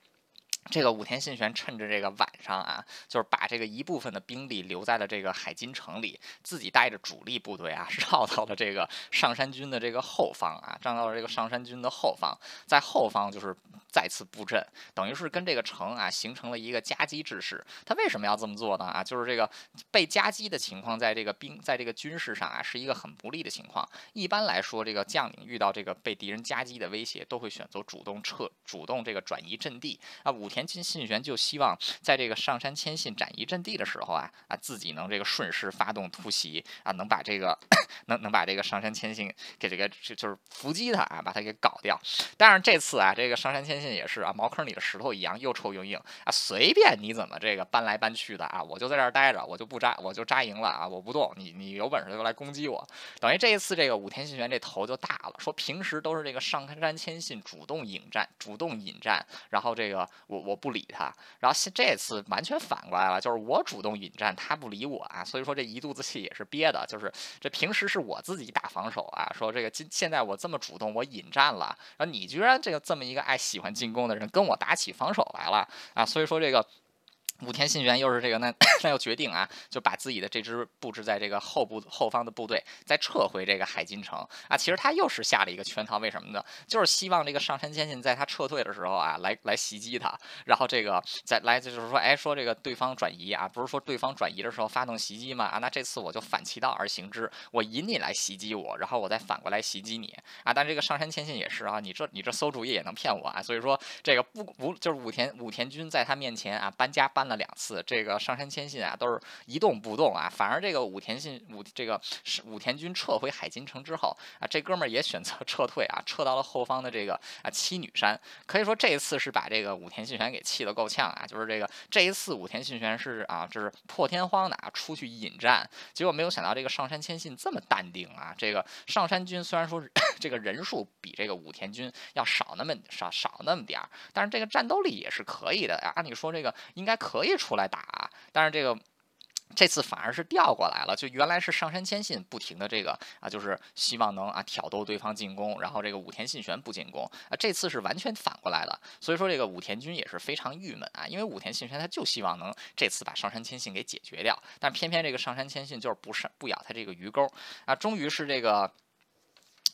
这个武田信玄趁着这个晚上啊，就是把这个一部分的兵力留在了这个海津城里，自己带着主力部队啊，绕到了这个上山军的这个后方啊，站到了这个上山军的后方，在后方就是再次布阵，等于是跟这个城啊形成了一个夹击之势。他为什么要这么做呢？啊，就是这个被夹击的情况，在这个兵在这个军事上啊，是一个很不利的情况。一般来说，这个将领遇到这个被敌人夹击的威胁，都会选择主动撤，主动这个转移阵地啊。武田信信玄就希望在这个上山谦信转移阵地的时候啊啊，自己能这个顺势发动突袭啊，能把这个能能把这个上山谦信给这个就就是伏击他啊，把他给搞掉。但是这次啊，这个上山谦信也是啊，茅坑里的石头一样又臭又硬啊，随便你怎么这个搬来搬去的啊，我就在这儿待着，我就不扎，我就扎营了啊，我不动，你你有本事就来攻击我。等于这一次这个武田信玄这头就大了，说平时都是这个上山谦信主动引战，主动引战，然后这个我我不理。他，然后现这次完全反过来了，就是我主动引战，他不理我啊，所以说这一肚子气也是憋的，就是这平时是我自己打防守啊，说这个今现在我这么主动，我引战了，然后你居然这个这么一个爱喜欢进攻的人跟我打起防守来了啊，所以说这个。武田信玄又是这个，那 那又决定啊，就把自己的这支布置在这个后部后方的部队再撤回这个海津城啊。其实他又是下了一个圈套，为什么呢？就是希望这个上杉谦信在他撤退的时候啊，来来袭击他，然后这个再来就是说，哎，说这个对方转移啊，不是说对方转移的时候发动袭击吗？啊，那这次我就反其道而行之，我引你来袭击我，然后我再反过来袭击你啊。但这个上杉谦信也是啊，你这你这馊主意也能骗我啊？所以说这个不不就是武田武田军在他面前啊搬家搬了。两次，这个上山谦信啊，都是一动不动啊。反而这个武田信武这个武田军撤回海津城之后啊，这哥们儿也选择撤退啊，撤到了后方的这个啊七女山。可以说这一次是把这个武田信玄给气得够呛啊。就是这个这一次武田信玄是啊，就是破天荒的啊出去引战，结果没有想到这个上山谦信这么淡定啊。这个上山军虽然说 这个人数比这个武田军要少那么少少那么点儿，但是这个战斗力也是可以的啊。按理说这个应该可。可以出来打，但是这个这次反而是调过来了，就原来是上山谦信不停的这个啊，就是希望能啊挑逗对方进攻，然后这个武田信玄不进攻啊，这次是完全反过来了，所以说这个武田军也是非常郁闷啊，因为武田信玄他就希望能这次把上山谦信给解决掉，但偏偏这个上山谦信就是不是不咬他这个鱼钩啊，终于是这个。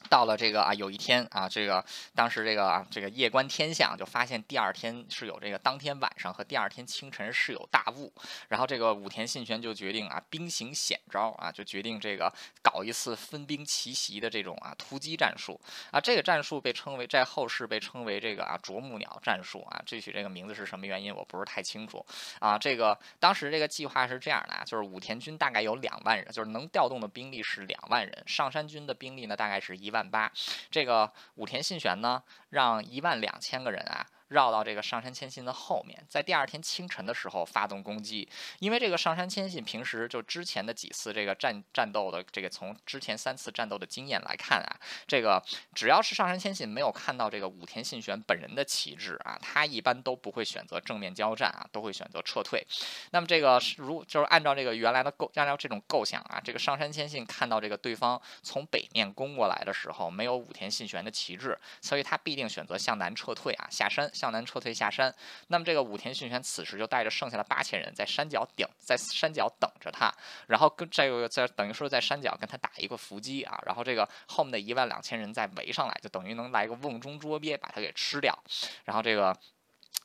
到了这个啊，有一天啊，这个当时这个啊，这个夜观天象，就发现第二天是有这个当天晚上和第二天清晨是有大雾，然后这个武田信玄就决定啊，兵行险招啊，就决定这个搞一次分兵奇袭的这种啊突击战术啊，这个战术被称为在后世被称为这个啊啄木鸟战术啊，具体这个名字是什么原因我不是太清楚啊，这个当时这个计划是这样的啊，就是武田军大概有两万人，就是能调动的兵力是两万人，上山军的兵力呢大概是一。一万八，这个武田信玄呢，让一万两千个人啊。绕到这个上山谦信的后面，在第二天清晨的时候发动攻击。因为这个上山谦信平时就之前的几次这个战战斗的这个从之前三次战斗的经验来看啊，这个只要是上山谦信没有看到这个武田信玄本人的旗帜啊，他一般都不会选择正面交战啊，都会选择撤退。那么这个如就是按照这个原来的构，按照这种构想啊，这个上山谦信看到这个对方从北面攻过来的时候没有武田信玄的旗帜，所以他必定选择向南撤退啊，下山。向南撤退下山，那么这个武田信玄此时就带着剩下的八千人在山脚顶，在山脚等着他，然后跟这个在等于说在山脚跟他打一个伏击啊，然后这个后面的一万两千人再围上来，就等于能来个瓮中捉鳖把他给吃掉，然后这个。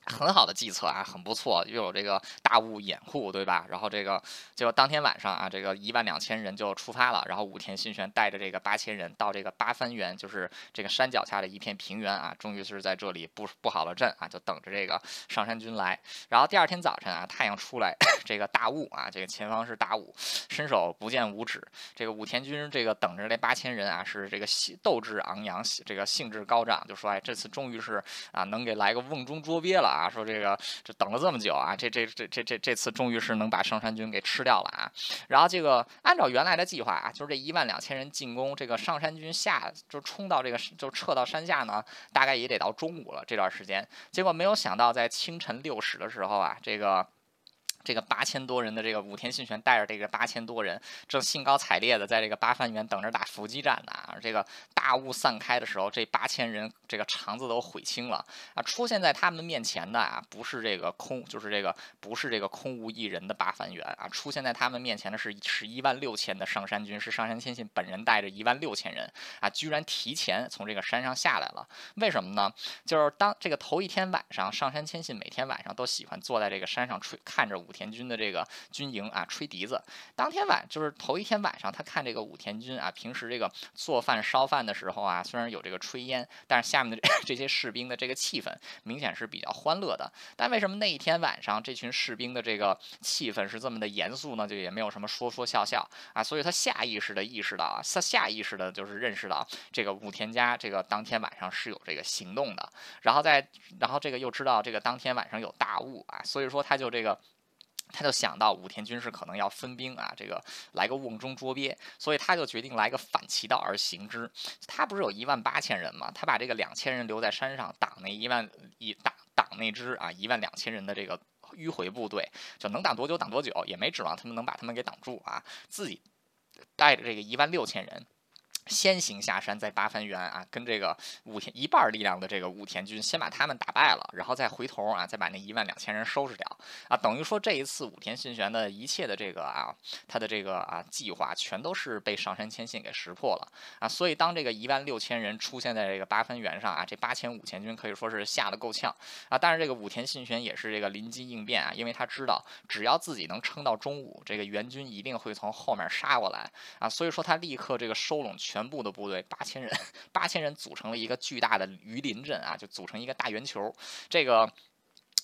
很好的计策啊，很不错，又有这个大雾掩护，对吧？然后这个结果当天晚上啊，这个一万两千人就出发了，然后武田信玄带着这个八千人到这个八幡原，就是这个山脚下的一片平原啊，终于是在这里布布好了阵啊，就等着这个上山军来。然后第二天早晨啊，太阳出来，这个大雾啊，这个前方是大雾，伸手不见五指。这个武田军这个等着这八千人啊，是这个斗志昂扬，这个兴致高涨，就说哎，这次终于是啊，能给来个瓮中捉鳖了。啊，说这个这等了这么久啊，这这这这这这次终于是能把上山军给吃掉了啊。然后这个按照原来的计划啊，就是这一万两千人进攻，这个上山军下就冲到这个就撤到山下呢，大概也得到中午了这段时间。结果没有想到在清晨六时的时候啊，这个。这个八千多人的这个武田信玄带着这个八千多人，正兴高采烈的在这个八幡原等着打伏击战呢啊。这个大雾散开的时候，这八千人这个肠子都悔青了啊！出现在他们面前的啊，不是这个空，就是这个不是这个空无一人的八幡原啊，出现在他们面前的是是一万六千的上山军，是上山千信本人带着一万六千人啊，居然提前从这个山上下来了。为什么呢？就是当这个头一天晚上，上山千信每天晚上都喜欢坐在这个山上吹，看着武田军的这个军营啊，吹笛子。当天晚就是头一天晚上，他看这个武田军啊，平时这个做饭烧饭的时候啊，虽然有这个炊烟，但是下面的 这些士兵的这个气氛明显是比较欢乐的。但为什么那一天晚上这群士兵的这个气氛是这么的严肃呢？就也没有什么说说笑笑啊，所以他下意识的意识到啊，下下意识的就是认识到这个武田家这个当天晚上是有这个行动的，然后在然后这个又知道这个当天晚上有大雾啊，所以说他就这个。他就想到武田军是可能要分兵啊，这个来个瓮中捉鳖，所以他就决定来个反其道而行之。他不是有一万八千人吗？他把这个两千人留在山上挡那一万一挡挡那支啊一万两千人的这个迂回部队，就能挡多久挡多久，也没指望他们能把他们给挡住啊。自己带着这个一万六千人。先行下山，在八幡原啊，跟这个武田一半力量的这个武田军，先把他们打败了，然后再回头啊，再把那一万两千人收拾掉。啊，等于说这一次武田信玄的一切的这个啊，他的这个啊计划，全都是被上山千信给识破了。啊，所以当这个一万六千人出现在这个八幡原上啊，这八千五千军可以说是吓得够呛。啊，但是这个武田信玄也是这个临机应变啊，因为他知道只要自己能撑到中午，这个援军一定会从后面杀过来。啊，所以说他立刻这个收拢。全全部的部队八千人，八千人组成了一个巨大的鱼鳞阵啊，就组成一个大圆球，这个。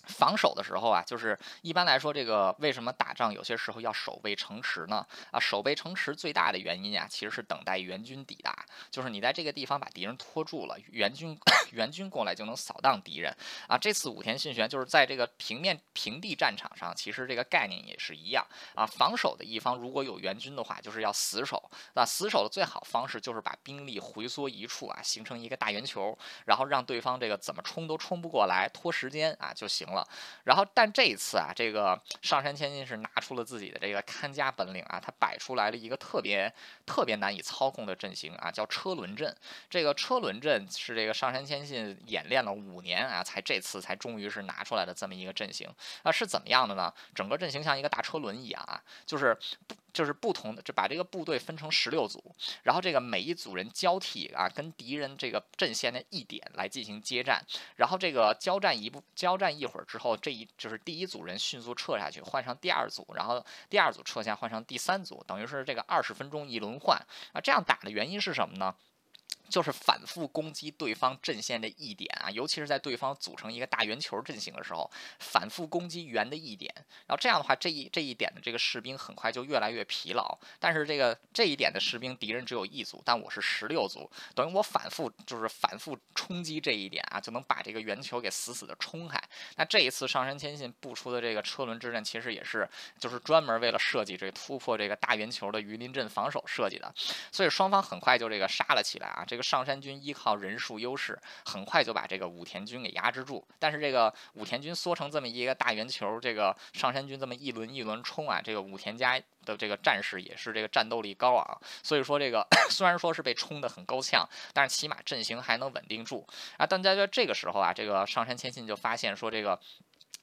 防守的时候啊，就是一般来说，这个为什么打仗有些时候要守备城池呢？啊，守备城池最大的原因啊，其实是等待援军抵达。就是你在这个地方把敌人拖住了，援军 援军过来就能扫荡敌人啊。这次武田信玄就是在这个平面平地战场上，其实这个概念也是一样啊。防守的一方如果有援军的话，就是要死守。那死守的最好方式就是把兵力回缩一处啊，形成一个大圆球，然后让对方这个怎么冲都冲不过来，拖时间啊就行。行了，然后但这一次啊，这个上山千金是拿出了自己的这个看家本领啊，他摆出来了一个特别特别难以操控的阵型啊，叫车轮阵。这个车轮阵是这个上山千信演练了五年啊，才这次才终于是拿出来的这么一个阵型啊，是怎么样的呢？整个阵型像一个大车轮一样啊，就是。就是不同的，就把这个部队分成十六组，然后这个每一组人交替啊，跟敌人这个阵线的一点来进行接战，然后这个交战一步交战一会儿之后，这一就是第一组人迅速撤下去，换上第二组，然后第二组撤下换上第三组，等于是这个二十分钟一轮换啊，这样打的原因是什么呢？就是反复攻击对方阵线的一点啊，尤其是在对方组成一个大圆球阵型的时候，反复攻击圆的一点，然后这样的话，这一这一点的这个士兵很快就越来越疲劳。但是这个这一点的士兵，敌人只有一组，但我是十六组，等于我反复就是反复冲击这一点啊，就能把这个圆球给死死的冲开。那这一次上山千信布出的这个车轮之阵，其实也是就是专门为了设计这突破这个大圆球的鱼鳞阵防守设计的，所以双方很快就这个杀了起来啊，这个。上山军依靠人数优势，很快就把这个武田军给压制住。但是这个武田军缩成这么一个大圆球，这个上山军这么一轮一轮冲啊，这个武田家的这个战士也是这个战斗力高昂。所以说这个 虽然说是被冲得很够呛，但是起码阵型还能稳定住啊。大家在这个时候啊，这个上山千信就发现说这个。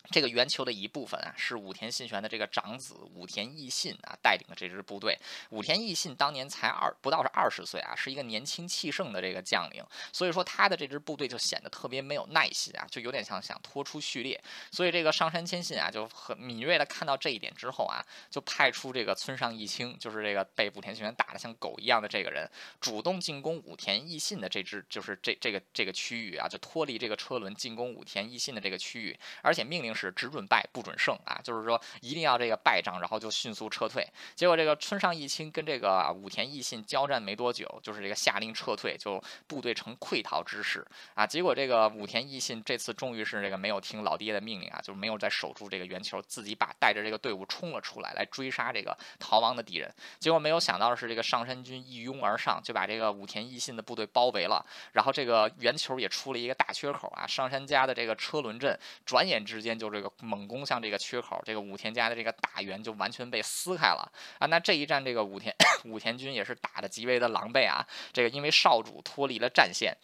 这个圆球的一部分啊，是武田信玄的这个长子武田义信啊带领的这支部队。武田义信当年才二不到是二十岁啊，是一个年轻气盛的这个将领，所以说他的这支部队就显得特别没有耐心啊，就有点像想拖出序列。所以这个上杉谦信啊，就很敏锐的看到这一点之后啊，就派出这个村上义清，就是这个被武田信玄打得像狗一样的这个人，主动进攻武田义信的这支，就是这这个这个区域啊，就脱离这个车轮进攻武田义信的这个区域，而且命令。是只准败不准胜啊，就是说一定要这个败仗，然后就迅速撤退。结果这个村上义清跟这个武田义信交战没多久，就是这个下令撤退，就部队呈溃逃之势啊。结果这个武田义信这次终于是这个没有听老爹的命令啊，就是没有再守住这个圆球，自己把带着这个队伍冲了出来，来追杀这个逃亡的敌人。结果没有想到的是，这个上山军一拥而上，就把这个武田义信的部队包围了。然后这个圆球也出了一个大缺口啊，上山家的这个车轮阵转眼之间。就这个猛攻向这个缺口，这个武田家的这个大员就完全被撕开了啊！那这一战，这个武田 武田军也是打的极为的狼狈啊！这个因为少主脱离了战线。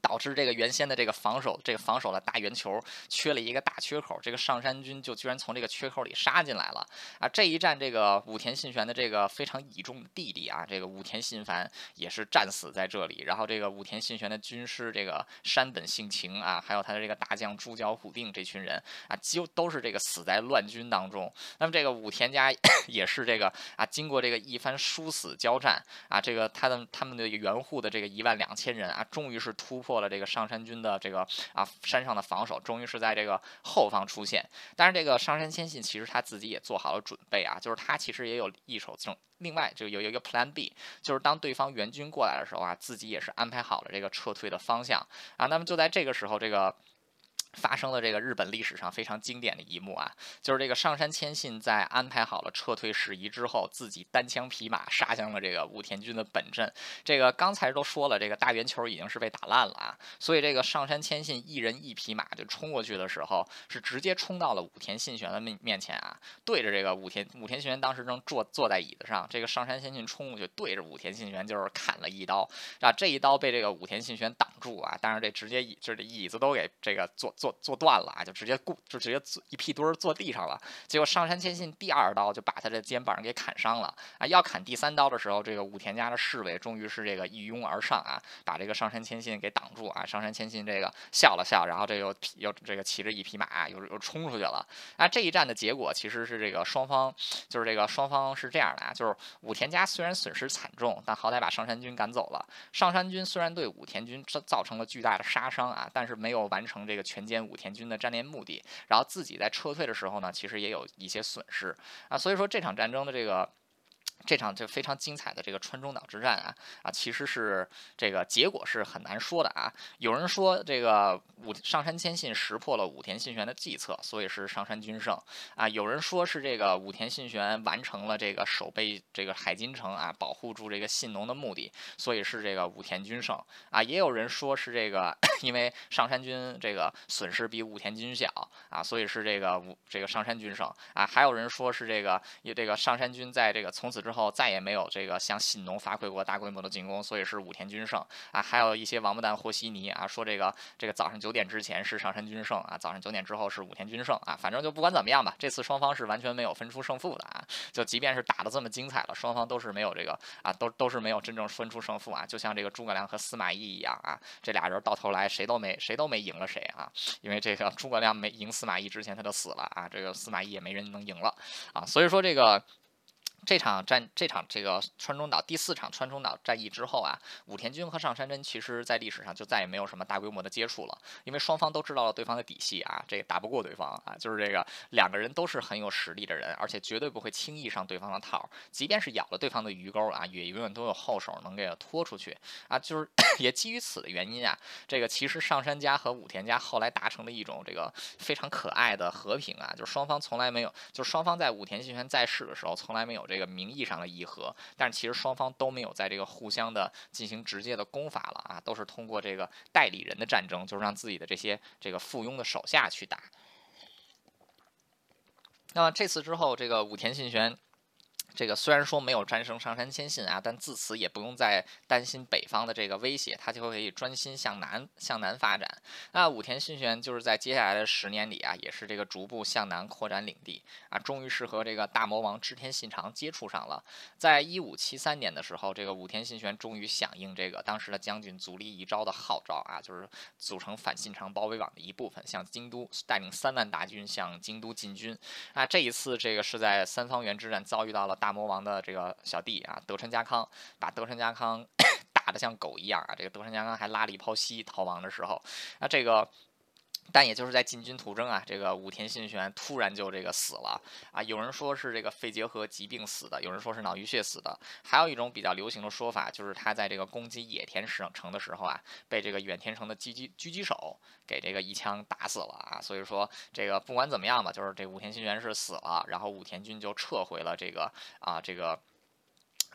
导致这个原先的这个防守，这个防守的大圆球缺了一个大缺口，这个上山军就居然从这个缺口里杀进来了啊！这一战，这个武田信玄的这个非常倚重的弟弟啊，这个武田信繁也是战死在这里。然后这个武田信玄的军师这个山本幸晴啊，还有他的这个大将猪脚虎定这群人啊，几乎都是这个死在乱军当中。那么这个武田家 也是这个啊，经过这个一番殊死交战啊，这个他的他们的援护的这个一万两千人啊，终于是突破。了这个上山军的这个啊山上的防守，终于是在这个后方出现。但是这个上山谦信其实他自己也做好了准备啊，就是他其实也有一手这种，另外就有一个 Plan B，就是当对方援军过来的时候啊，自己也是安排好了这个撤退的方向啊。那么就在这个时候，这个。发生了这个日本历史上非常经典的一幕啊，就是这个上山谦信在安排好了撤退事宜之后，自己单枪匹马杀向了这个武田军的本阵。这个刚才都说了，这个大圆球已经是被打烂了啊，所以这个上山谦信一人一匹马就冲过去的时候，是直接冲到了武田信玄的面面前啊，对着这个武田武田信玄当时正坐坐在椅子上，这个上山谦信冲过去对着武田信玄就是砍了一刀啊，这一刀被这个武田信玄挡住啊，但是这直接椅就是椅子都给这个坐坐。坐坐断了啊，就直接固就直接一屁墩儿坐地上了。结果上山谦信第二刀就把他的肩膀给砍伤了啊。要砍第三刀的时候，这个武田家的侍卫终于是这个一拥而上啊，把这个上山谦信给挡住啊。上山谦信这个笑了笑，然后这又又这个骑着一匹马又又冲出去了啊。这一战的结果其实是这个双方就是这个双方是这样的啊，就是武田家虽然损失惨重，但好歹把上山军赶走了。上山军虽然对武田军造造成了巨大的杀伤啊，但是没有完成这个全歼武田军的战略目的，然后自己在撤退的时候呢，其实也有一些损失啊，所以说这场战争的这个。这场就非常精彩的这个川中岛之战啊啊，其实是这个结果是很难说的啊。有人说这个武上山谦信识破了武田信玄的计策，所以是上山军胜啊。有人说是这个武田信玄完成了这个守备这个海津城啊，保护住这个信浓的目的，所以是这个武田军胜啊。也有人说是这个 因为上山军这个损失比武田军小啊，所以是这个武这个上山军胜啊。还有人说是这个有这个上山军在这个从此之后再也没有这个向信浓发挥过大规模的进攻，所以是武田军胜啊。还有一些王八蛋和稀泥啊，说这个这个早上九点之前是上山军胜啊，早上九点之后是武田军胜啊。反正就不管怎么样吧，这次双方是完全没有分出胜负的啊。就即便是打得这么精彩了，双方都是没有这个啊，都都是没有真正分出胜负啊。就像这个诸葛亮和司马懿一样啊，这俩人到头来谁都没谁都没赢了谁啊。因为这个诸葛亮没赢司马懿之前他就死了啊，这个司马懿也没人能赢了啊。所以说这个。这场战，这场这个川中岛第四场川中岛战役之后啊，武田军和上山真其实在历史上就再也没有什么大规模的接触了，因为双方都知道了对方的底细啊，这个打不过对方啊，就是这个两个人都是很有实力的人，而且绝对不会轻易上对方的套，即便是咬了对方的鱼钩啊，也永远都有后手能给拖出去啊，就是 也基于此的原因啊，这个其实上山家和武田家后来达成了一种这个非常可爱的和平啊，就是双方从来没有，就是双方在武田信玄在世的时候从来没有这。这个名义上的议和，但是其实双方都没有在这个互相的进行直接的攻伐了啊，都是通过这个代理人的战争，就是让自己的这些这个附庸的手下去打。那么这次之后，这个武田信玄。这个虽然说没有战胜上杉谦信啊，但自此也不用再担心北方的这个威胁，他就可以专心向南向南发展。那武田信玄就是在接下来的十年里啊，也是这个逐步向南扩展领地啊，终于是和这个大魔王织田信长接触上了。在一五七三年的时候，这个武田信玄终于响应这个当时的将军足利义昭的号召啊，就是组成反信长包围网的一部分，向京都带领三万大军向京都进军。啊，这一次这个是在三方原之战遭遇到了大。魔王的这个小弟啊，德川家康把德川家康 打得像狗一样啊！这个德川家康还拉了一泡稀逃亡的时候，那这个。但也就是在进军途中啊，这个武田信玄突然就这个死了啊。有人说是这个肺结核疾病死的，有人说是脑淤血死的，还有一种比较流行的说法就是他在这个攻击野田省城的时候啊，被这个远田城的狙击狙击手给这个一枪打死了啊。所以说这个不管怎么样吧，就是这武田信玄是死了，然后武田军就撤回了这个啊这个。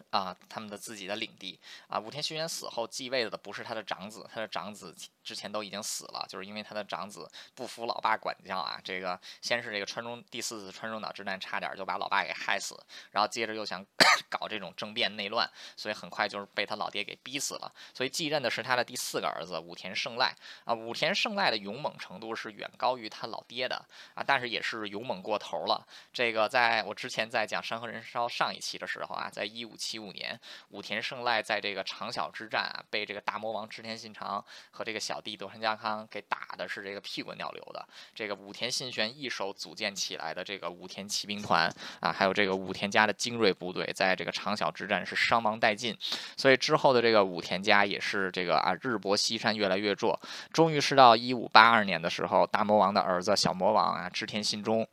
啊，他们的自己的领地啊，武田信玄死后继位的不是他的长子，他的长子之前都已经死了，就是因为他的长子不服老爸管教啊，这个先是这个川中第四次川中岛之战差点就把老爸给害死，然后接着又想 搞这种政变内乱，所以很快就是被他老爹给逼死了，所以继任的是他的第四个儿子武田胜赖啊，武田胜赖的勇猛程度是远高于他老爹的啊，但是也是勇猛过头了。这个在我之前在讲山河人烧上一期的时候啊，在一五七。七五年，武田胜赖在这个长小之战啊，被这个大魔王织田信长和这个小弟德川家康给打的是这个屁滚尿流的。这个武田信玄一手组建起来的这个武田骑兵团啊，还有这个武田家的精锐部队，在这个长小之战是伤亡殆尽。所以之后的这个武田家也是这个啊日薄西山，越来越弱。终于是到一五八二年的时候，大魔王的儿子小魔王啊织田信忠。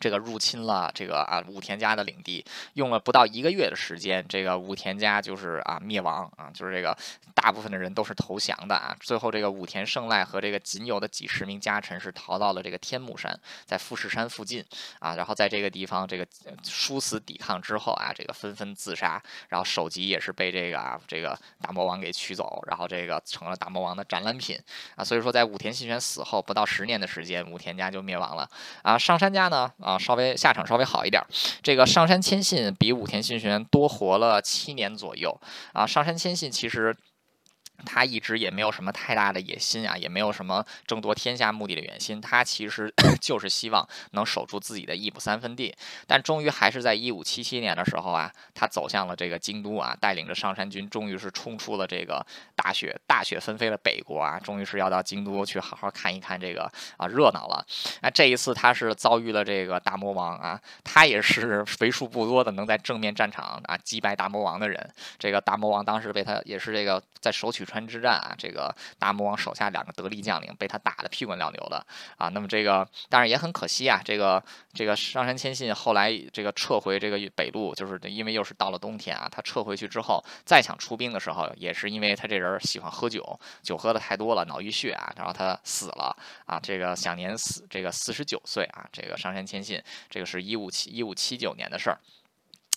这个入侵了这个啊武田家的领地，用了不到一个月的时间，这个武田家就是啊灭亡啊，就是这个大部分的人都是投降的啊。最后这个武田胜赖和这个仅有的几十名家臣是逃到了这个天目山，在富士山附近啊，然后在这个地方这个殊死抵抗之后啊，这个纷纷自杀，然后首级也是被这个啊这个大魔王给取走，然后这个成了大魔王的展览品啊。所以说在武田信玄死后不到十年的时间，武田家就灭亡了啊。上杉家呢？啊，稍微下场稍微好一点。这个上山谦信比武田信玄多活了七年左右啊。上山谦信其实。他一直也没有什么太大的野心啊，也没有什么争夺天下目的的远心，他其实 就是希望能守住自己的一亩三分地。但终于还是在一五七七年的时候啊，他走向了这个京都啊，带领着上山军，终于是冲出了这个大雪大雪纷飞的北国啊，终于是要到京都去好好看一看这个啊热闹了。那这一次他是遭遇了这个大魔王啊，他也是 为数不多的能在正面战场啊击败大魔王的人。这个大魔王当时被他也是这个在首取。川之战啊，这个大魔王手下两个得力将领被他打得屁滚尿流的啊。那么这个当然也很可惜啊，这个这个上山谦信后来这个撤回这个北路，就是因为又是到了冬天啊，他撤回去之后再想出兵的时候，也是因为他这人喜欢喝酒，酒喝的太多了，脑溢血啊，然后他死了啊。这个享年四这个四十九岁啊。这个上山谦信，这个是一五七一五七九年的事儿。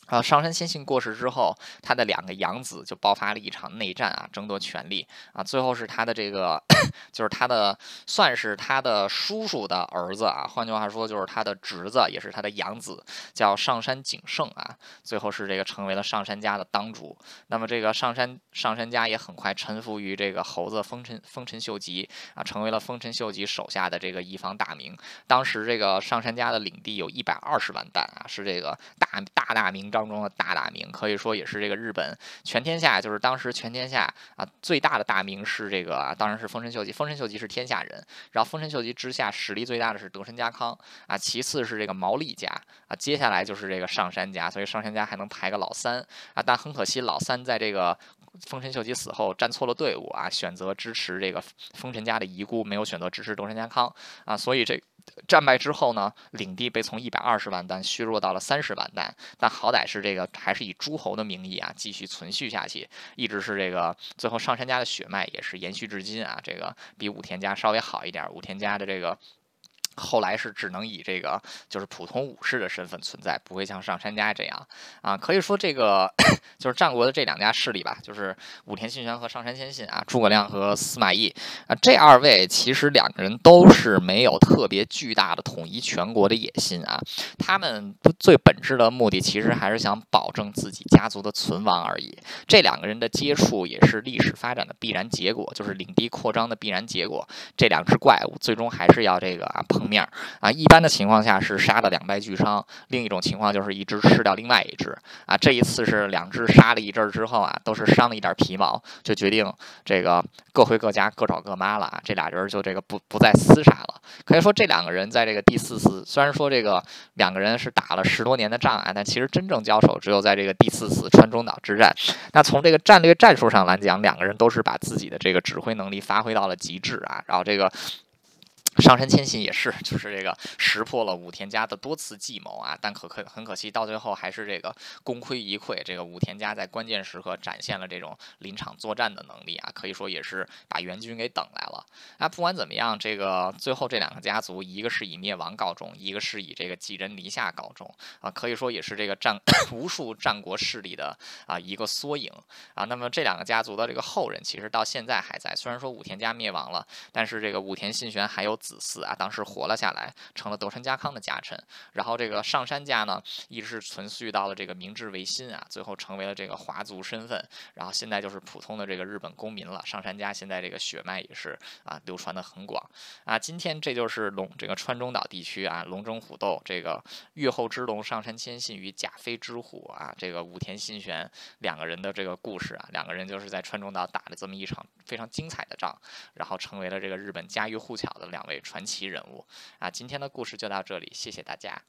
啊，上杉谦信过世之后，他的两个养子就爆发了一场内战啊，争夺权力啊。最后是他的这个，就是他的算是他的叔叔的儿子啊，换句话说就是他的侄子，也是他的养子，叫上杉景胜啊。最后是这个成为了上杉家的当主。那么这个上山上杉家也很快臣服于这个猴子丰臣丰臣秀吉啊，成为了丰臣秀吉手下的这个一方大名。当时这个上杉家的领地有一百二十万担啊，是这个大大大名。当中的大大名，可以说也是这个日本全天下，就是当时全天下啊最大的大名是这个，当然是丰臣秀吉。丰臣秀吉是天下人，然后丰臣秀吉之下实力最大的是德川家康啊，其次是这个毛利家啊，接下来就是这个上杉家，所以上杉家还能排个老三啊。但很可惜，老三在这个丰臣秀吉死后站错了队伍啊，选择支持这个丰臣家的遗孤，没有选择支持德川家康啊，所以这。战败之后呢，领地被从一百二十万担削弱到了三十万担，但好歹是这个还是以诸侯的名义啊继续存续下去，一直是这个最后上杉家的血脉也是延续至今啊，这个比武田家稍微好一点，武田家的这个。后来是只能以这个就是普通武士的身份存在，不会像上杉家这样啊。可以说这个 就是战国的这两家势力吧，就是武田信玄和上杉谦信啊，诸葛亮和司马懿啊，这二位其实两个人都是没有特别巨大的统一全国的野心啊。他们最本质的目的其实还是想保证自己家族的存亡而已。这两个人的接触也是历史发展的必然结果，就是领地扩张的必然结果。这两只怪物最终还是要这个啊碰。面啊，一般的情况下是杀的两败俱伤，另一种情况就是一只吃掉另外一只啊。这一次是两只杀了一阵之后啊，都是伤了一点皮毛，就决定这个各回各家，各找各妈了啊。这俩人就这个不不再厮杀了。可以说这两个人在这个第四次，虽然说这个两个人是打了十多年的仗啊，但其实真正交手只有在这个第四次川中岛之战。那从这个战略战术上来讲，两个人都是把自己的这个指挥能力发挥到了极致啊。然后这个。上杉谦信也是，就是这个识破了武田家的多次计谋啊，但可可很可惜，到最后还是这个功亏一篑。这个武田家在关键时刻展现了这种临场作战的能力啊，可以说也是把援军给等来了。啊不管怎么样，这个最后这两个家族，一个是以灭亡告终，一个是以这个寄人篱下告终啊，可以说也是这个战 无数战国势力的啊一个缩影啊。那么这两个家族的这个后人，其实到现在还在。虽然说武田家灭亡了，但是这个武田信玄还有。子嗣啊，当时活了下来，成了德川家康的家臣。然后这个上杉家呢，一直是存续到了这个明治维新啊，最后成为了这个华族身份。然后现在就是普通的这个日本公民了。上杉家现在这个血脉也是啊，流传的很广啊。今天这就是龙这个川中岛地区啊，龙争虎斗，这个玉后之龙上杉谦信与甲飞之虎啊，这个武田信玄两个人的这个故事啊，两个人就是在川中岛打了这么一场非常精彩的仗，然后成为了这个日本家喻户晓的两位。传奇人物啊！今天的故事就到这里，谢谢大家。